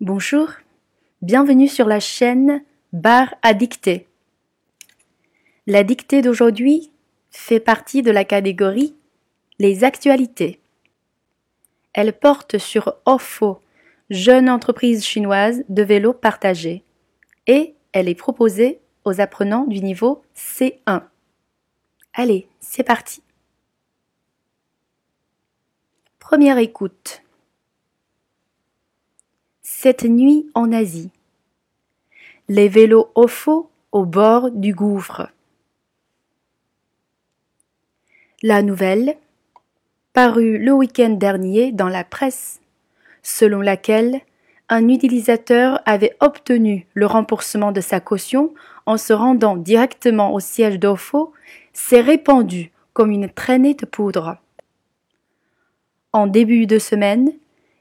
Bonjour, bienvenue sur la chaîne Bar à dictée. La dictée d'aujourd'hui fait partie de la catégorie Les actualités. Elle porte sur OFO, jeune entreprise chinoise de vélo partagé, et elle est proposée aux apprenants du niveau C1. Allez, c'est parti. Première écoute. Cette nuit en Asie. Les vélos OFO au bord du gouffre. La nouvelle, parue le week-end dernier dans la presse, selon laquelle un utilisateur avait obtenu le remboursement de sa caution en se rendant directement au siège d'OFO, s'est répandue comme une traînée de poudre. En début de semaine,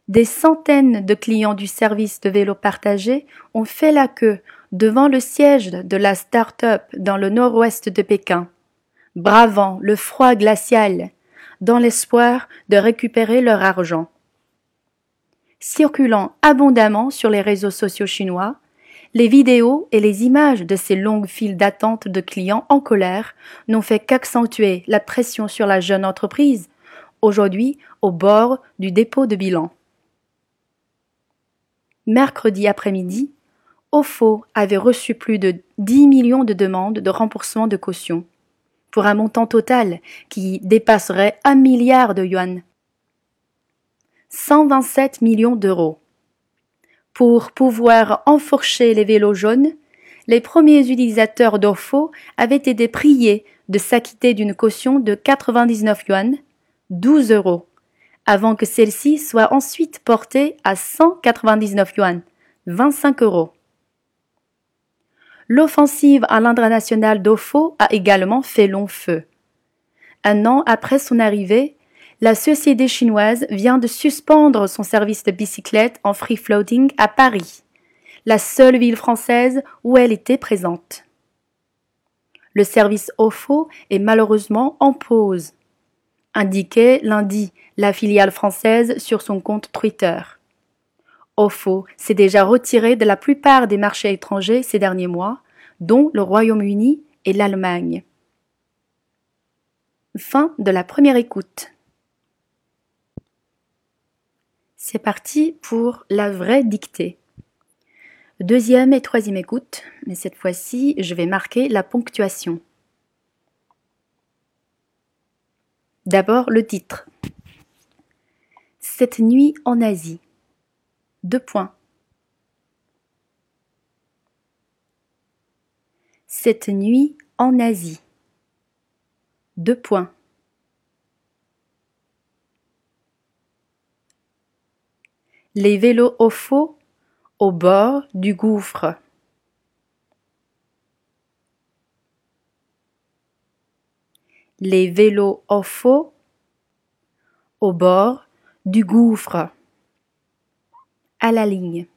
des centaines de clients du service de vélo partagé ont fait la queue devant le siège de la start-up dans le nord-ouest de Pékin, bravant le froid glacial, dans l'espoir de récupérer leur argent. Circulant abondamment sur les réseaux sociaux chinois, les vidéos et les images de ces longues files d'attente de clients en colère n'ont fait qu'accentuer la pression sur la jeune entreprise, aujourd'hui au bord du dépôt de bilan mercredi après-midi, OFO avait reçu plus de 10 millions de demandes de remboursement de caution, pour un montant total qui dépasserait un milliard de yuan. 127 millions d'euros. Pour pouvoir enfourcher les vélos jaunes, les premiers utilisateurs d'OFO avaient été priés de s'acquitter d'une caution de 99 yuan, 12 euros, avant que celle-ci soit ensuite portée à 199 yuan, 25 euros. L'offensive à l'international d'OFO a également fait long feu. Un an après son arrivée, la société chinoise vient de suspendre son service de bicyclette en free floating à Paris, la seule ville française où elle était présente. Le service OFO est malheureusement en pause indiquait lundi la filiale française sur son compte Twitter. OFO s'est déjà retiré de la plupart des marchés étrangers ces derniers mois, dont le Royaume-Uni et l'Allemagne. Fin de la première écoute. C'est parti pour la vraie dictée. Deuxième et troisième écoute, mais cette fois-ci, je vais marquer la ponctuation. D'abord le titre. Cette nuit en Asie. Deux points. Cette nuit en Asie. Deux points. Les vélos au faux au bord du gouffre. Les vélos au faux au bord du gouffre. À la ligne.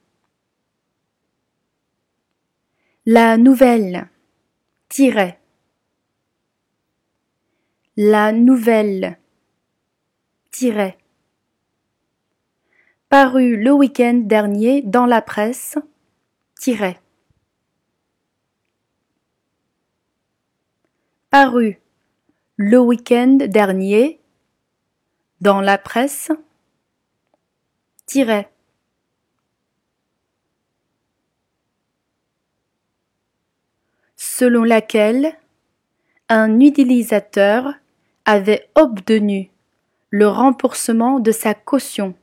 La nouvelle la nouvelle tiret paru le week-end dernier dans la presse tiret paru le week-end dernier, dans la presse, tiret. selon laquelle un utilisateur avait obtenu le remboursement de sa caution.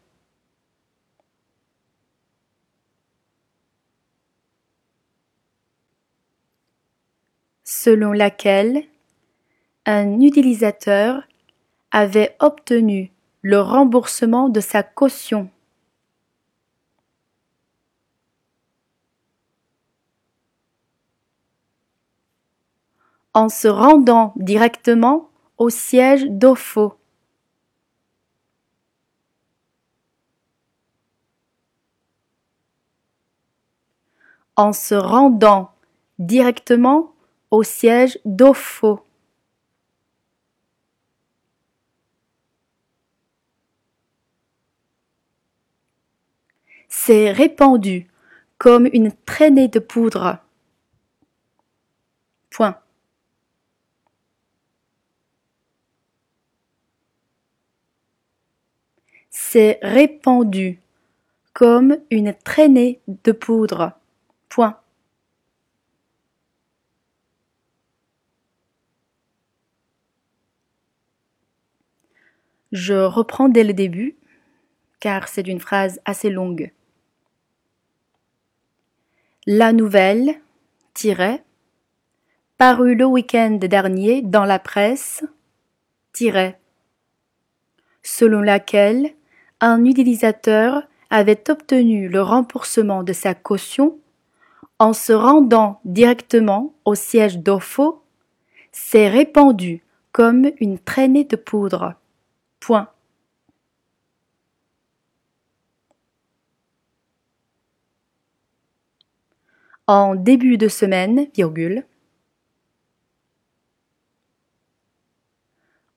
selon laquelle un utilisateur avait obtenu le remboursement de sa caution. en se rendant directement au siège d'OFO. En se rendant directement au siège d'OFO. S'est répandu comme une traînée de poudre. Point. S'est répandu comme une traînée de poudre. Point. Je reprends dès le début, car c'est une phrase assez longue. La nouvelle, tiret, parue le week-end dernier dans la presse, tiret, selon laquelle un utilisateur avait obtenu le remboursement de sa caution en se rendant directement au siège d'OFO, s'est répandu comme une traînée de poudre. Point. En début de semaine, virgule.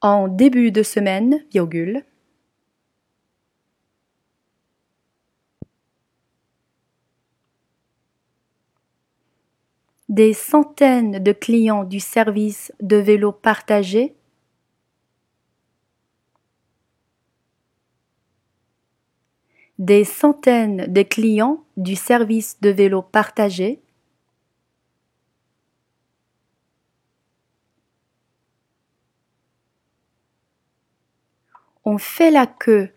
En début de semaine, virgule. Des centaines de clients du service de vélo partagé des centaines de clients du service de vélo partagé. Ont fait la queue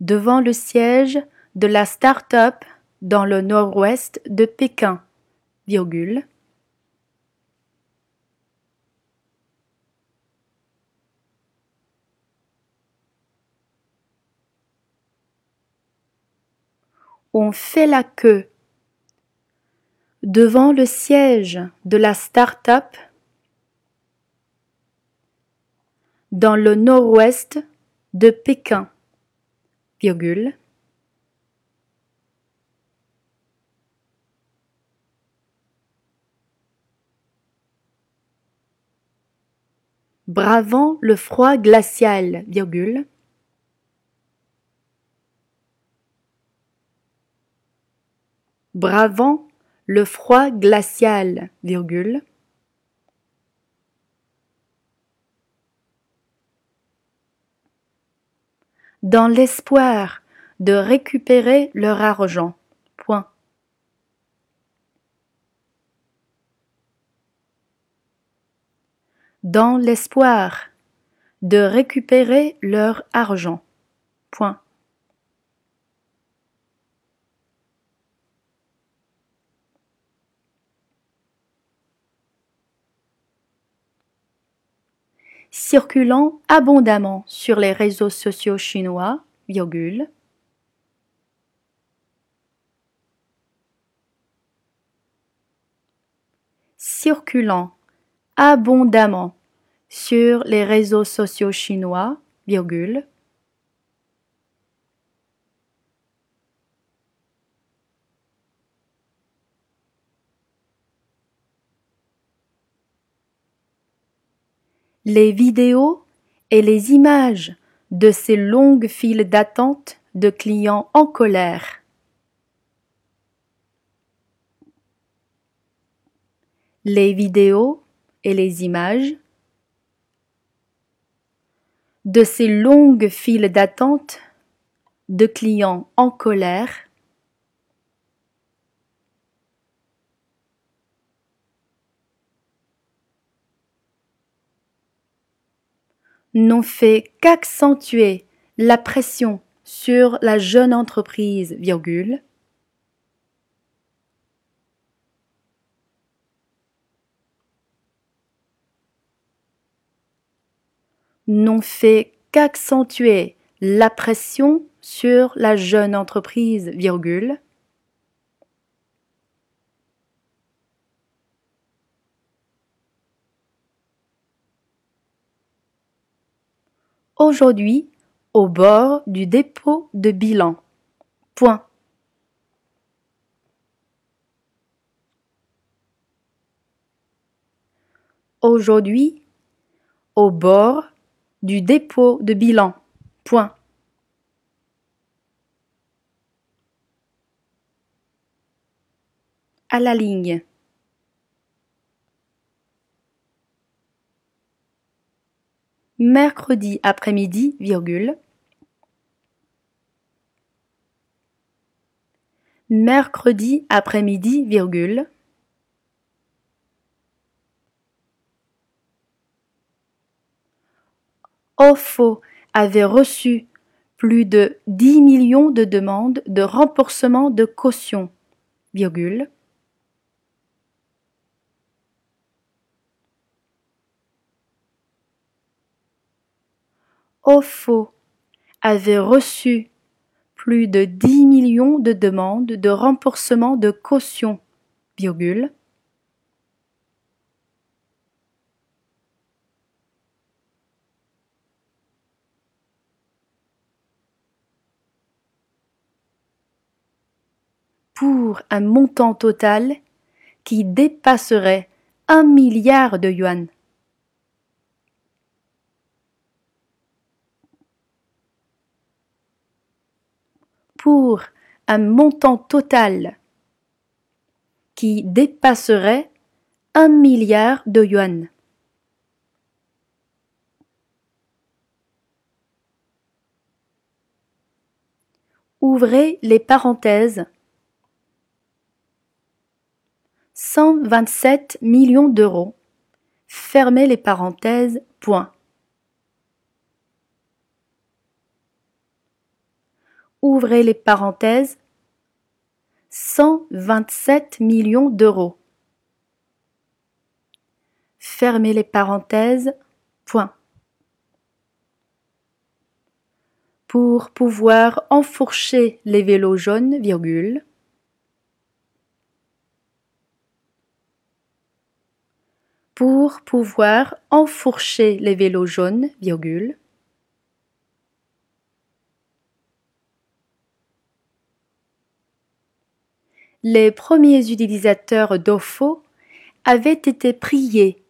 devant le siège de la start-up dans le nord-ouest de Pékin, ont fait la queue. Devant le siège de la start-up dans le nord-ouest de Pékin, bravant le froid glacial, bravant le froid glacial, virgule, dans l'espoir de récupérer leur argent. Point. Dans l'espoir de récupérer leur argent. Point. Circulant abondamment sur les réseaux sociaux chinois, virgule, circulant abondamment sur les réseaux sociaux chinois, virgule, les vidéos et les images de ces longues files d'attente de clients en colère. Les vidéos et les images de ces longues files d'attente de clients en colère n'ont fait qu'accentuer la pression sur la jeune entreprise, virgule, n'ont fait qu'accentuer la pression sur la jeune entreprise, virgule, aujourd'hui au bord du dépôt de bilan. Point. Aujourd'hui au bord du dépôt de bilan. Point. À la ligne. Mercredi après-midi, virgule. Mercredi après-midi, virgule. OFO avait reçu plus de 10 millions de demandes de remboursement de caution, virgule. OFO avait reçu plus de 10 millions de demandes de remboursement de caution, virgule. pour un montant total qui dépasserait un milliard de yuan. Un montant total qui dépasserait un milliard de yuan. Ouvrez les parenthèses 127 millions d'euros. Fermez les parenthèses, point. Ouvrez les parenthèses. 127 millions d'euros. Fermez les parenthèses, point. Pour pouvoir enfourcher les vélos jaunes, virgule, pour pouvoir enfourcher les vélos jaunes, virgule. Les premiers utilisateurs d'OFO avaient été priés.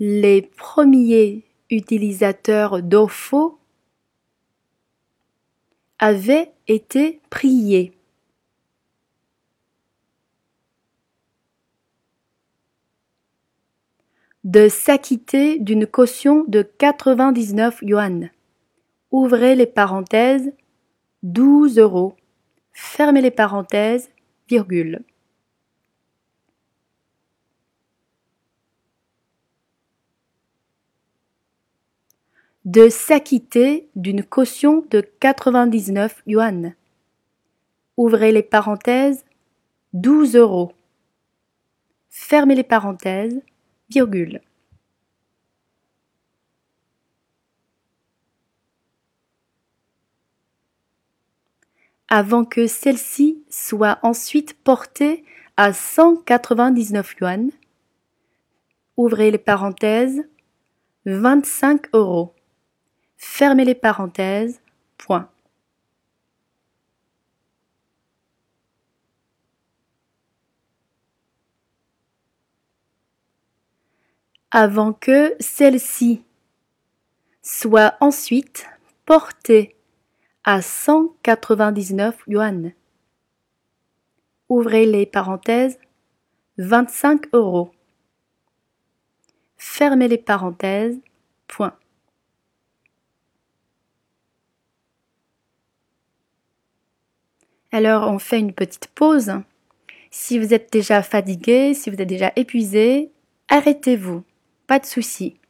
Les premiers utilisateurs d'OFO avaient été priés de s'acquitter d'une caution de 99 yuan. Ouvrez les parenthèses, 12 euros. Fermez les parenthèses, virgule. de s'acquitter d'une caution de 99 yuan. Ouvrez les parenthèses, 12 euros. Fermez les parenthèses, Avant que celle-ci soit ensuite portée à 199 yuan, ouvrez les parenthèses, 25 euros. Fermez les parenthèses, point. Avant que celle-ci soit ensuite portée à 199 yuan. Ouvrez les parenthèses, 25 euros. Fermez les parenthèses, point. Alors on fait une petite pause. Si vous êtes déjà fatigué, si vous êtes déjà épuisé, arrêtez-vous. Pas de souci.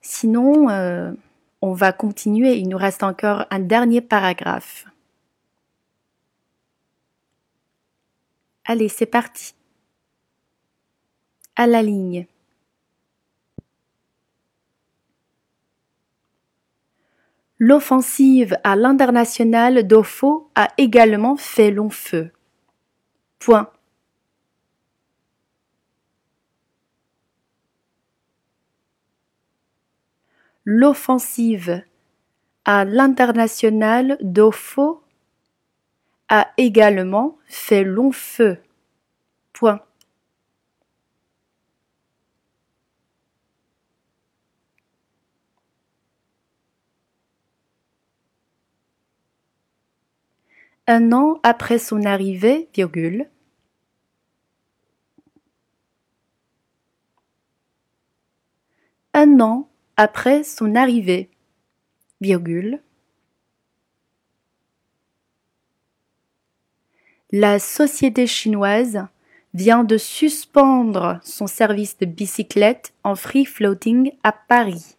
Sinon, euh, on va continuer. Il nous reste encore un dernier paragraphe. Allez, c'est parti. À la ligne. L'offensive à l'international d'Ofo a également fait long feu. Point. l'offensive à l'international Dofo a également fait long feu. Point. Un an après son arrivée, un an après son arrivée, la société chinoise vient de suspendre son service de bicyclette en free floating à Paris.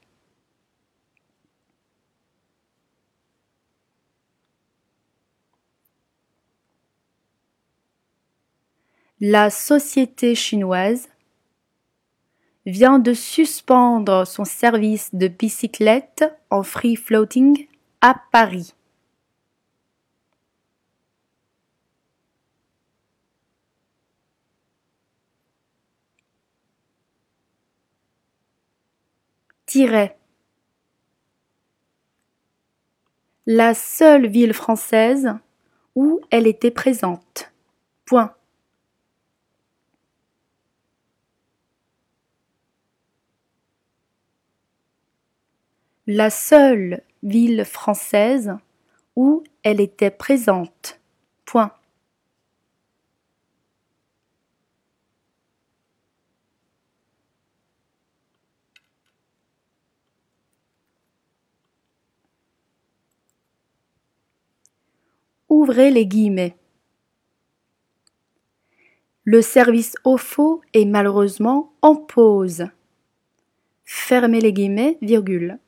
La société chinoise vient de suspendre son service de bicyclette en free floating à Paris. La seule ville française où elle était présente. Point. La seule ville française où elle était présente. Point. Ouvrez les guillemets. Le service au faux est malheureusement en pause. Fermez les guillemets, virgule.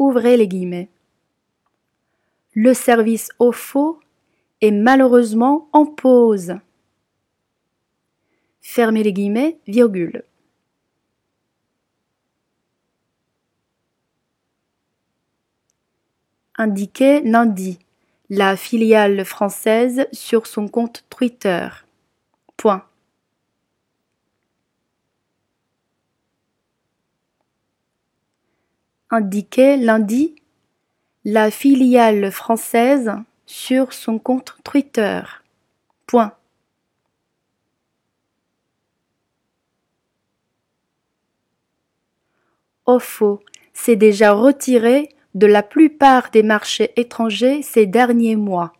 Ouvrez les guillemets. Le service au faux est malheureusement en pause. Fermez les guillemets, virgule. indiquait lundi la filiale française sur son compte Twitter. Point. Indiquait lundi la filiale française sur son compte Twitter. Point. Ofo s'est déjà retiré de la plupart des marchés étrangers ces derniers mois.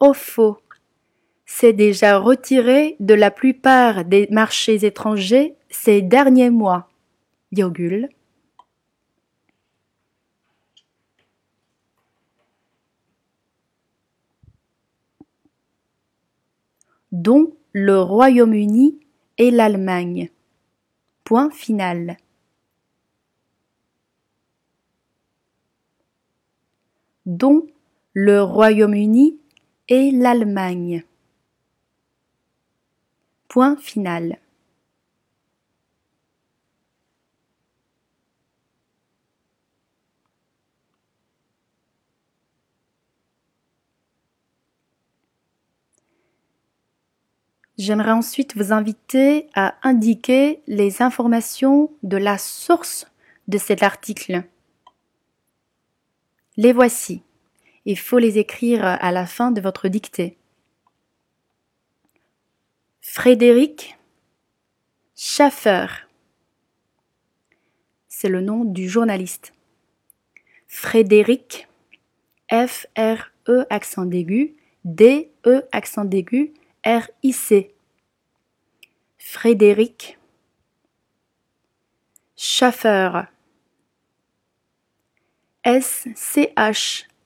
Ofo s'est déjà retiré de la plupart des marchés étrangers ces derniers mois. Virgule. dont le Royaume-Uni et l'Allemagne. Point final. dont le Royaume-Uni et l'Allemagne. Point final. J'aimerais ensuite vous inviter à indiquer les informations de la source de cet article. Les voici. Il faut les écrire à la fin de votre dictée. Frédéric Schaffer. C'est le nom du journaliste. Frédéric F-R-E accent d'aigu D-E accent d'aigu R-I-C. Frédéric Schaffer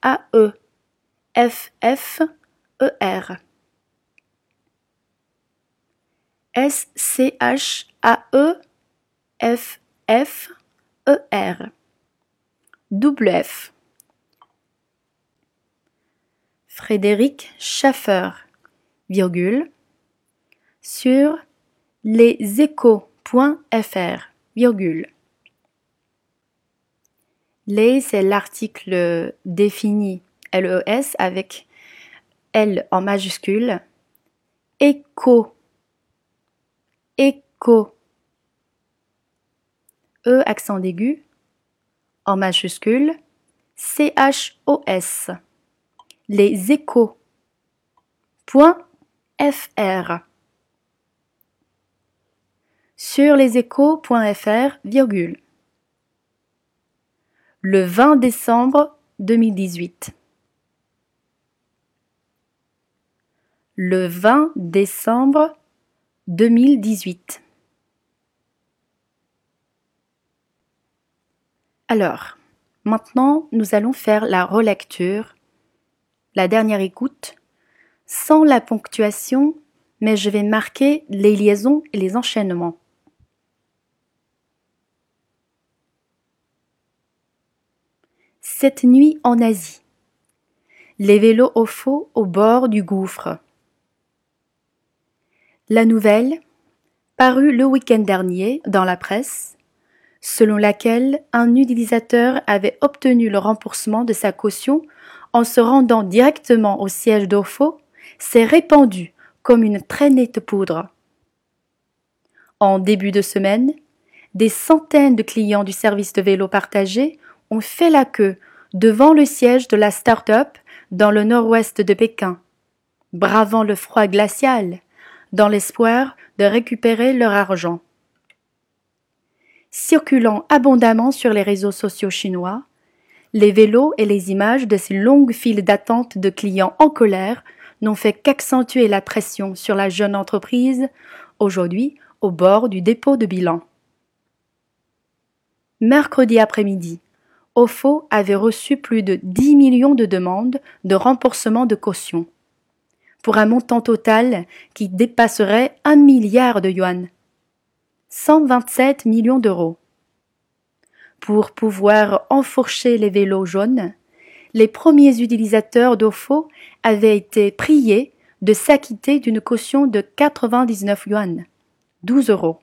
S-C-H-A-E-F-F-E-R S-C-H-A-E-F-F-E-R Double F Frédéric Schaffer virgule, sur leséchos.fr, virgule. Les, c'est l'article défini LES avec L en majuscule. Écho. Écho. E accent aigu en majuscule. C-H-O-S. Les échos. Point .fr. Sur leséchos.fr, virgule. Le 20 décembre 2018. Le 20 décembre 2018. Alors, maintenant, nous allons faire la relecture, la dernière écoute, sans la ponctuation, mais je vais marquer les liaisons et les enchaînements. Cette nuit en Asie. Les vélos au faux au bord du gouffre. La nouvelle, parue le week-end dernier dans la presse, selon laquelle un utilisateur avait obtenu le remboursement de sa caution en se rendant directement au siège d'OFO, s'est répandue comme une traînée de poudre. En début de semaine, des centaines de clients du service de vélo partagé ont fait la queue devant le siège de la start-up dans le nord-ouest de Pékin, bravant le froid glacial, dans l'espoir de récupérer leur argent circulant abondamment sur les réseaux sociaux chinois, les vélos et les images de ces longues files d'attente de clients en colère n'ont fait qu'accentuer la pression sur la jeune entreprise, aujourd'hui au bord du dépôt de bilan. Mercredi après-midi, OFO avait reçu plus de 10 millions de demandes de remboursement de caution, pour un montant total qui dépasserait un milliard de yuan, 127 millions d'euros. Pour pouvoir enfourcher les vélos jaunes, les premiers utilisateurs d'OFO avaient été priés de s'acquitter d'une caution de 99 yuan, 12 euros,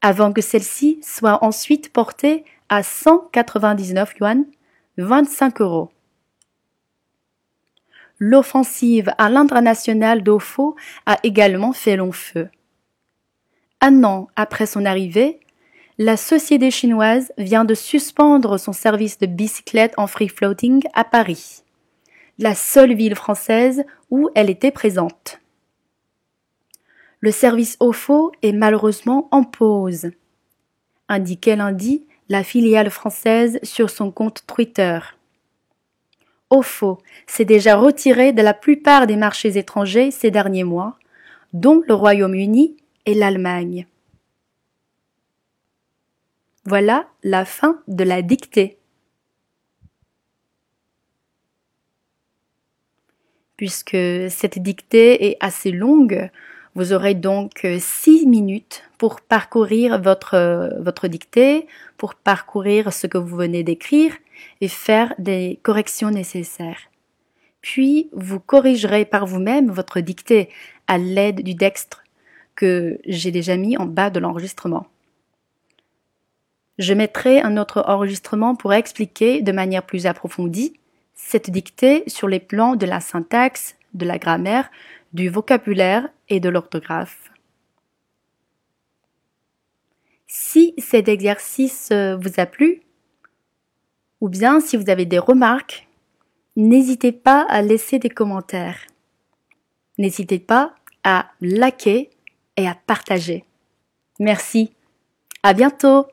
avant que celle-ci soit ensuite portée à 199 yuan, 25 euros. L'offensive à l'international d'OFO a également fait long feu. Un an après son arrivée, la société chinoise vient de suspendre son service de bicyclette en free floating à Paris, la seule ville française où elle était présente. Le service OFO est malheureusement en pause, indiquait lundi la filiale française sur son compte Twitter. OFO s'est déjà retiré de la plupart des marchés étrangers ces derniers mois, dont le Royaume-Uni et l'Allemagne. Voilà la fin de la dictée. Puisque cette dictée est assez longue, vous aurez donc six minutes pour parcourir votre, votre dictée, pour parcourir ce que vous venez d'écrire et faire des corrections nécessaires. Puis vous corrigerez par vous-même votre dictée à l'aide du dextre que j'ai déjà mis en bas de l'enregistrement. Je mettrai un autre enregistrement pour expliquer de manière plus approfondie cette dictée sur les plans de la syntaxe, de la grammaire, du vocabulaire et de l'orthographe. Si cet exercice euh, vous a plu, ou bien si vous avez des remarques, n'hésitez pas à laisser des commentaires. N'hésitez pas à liker et à partager. Merci. À bientôt!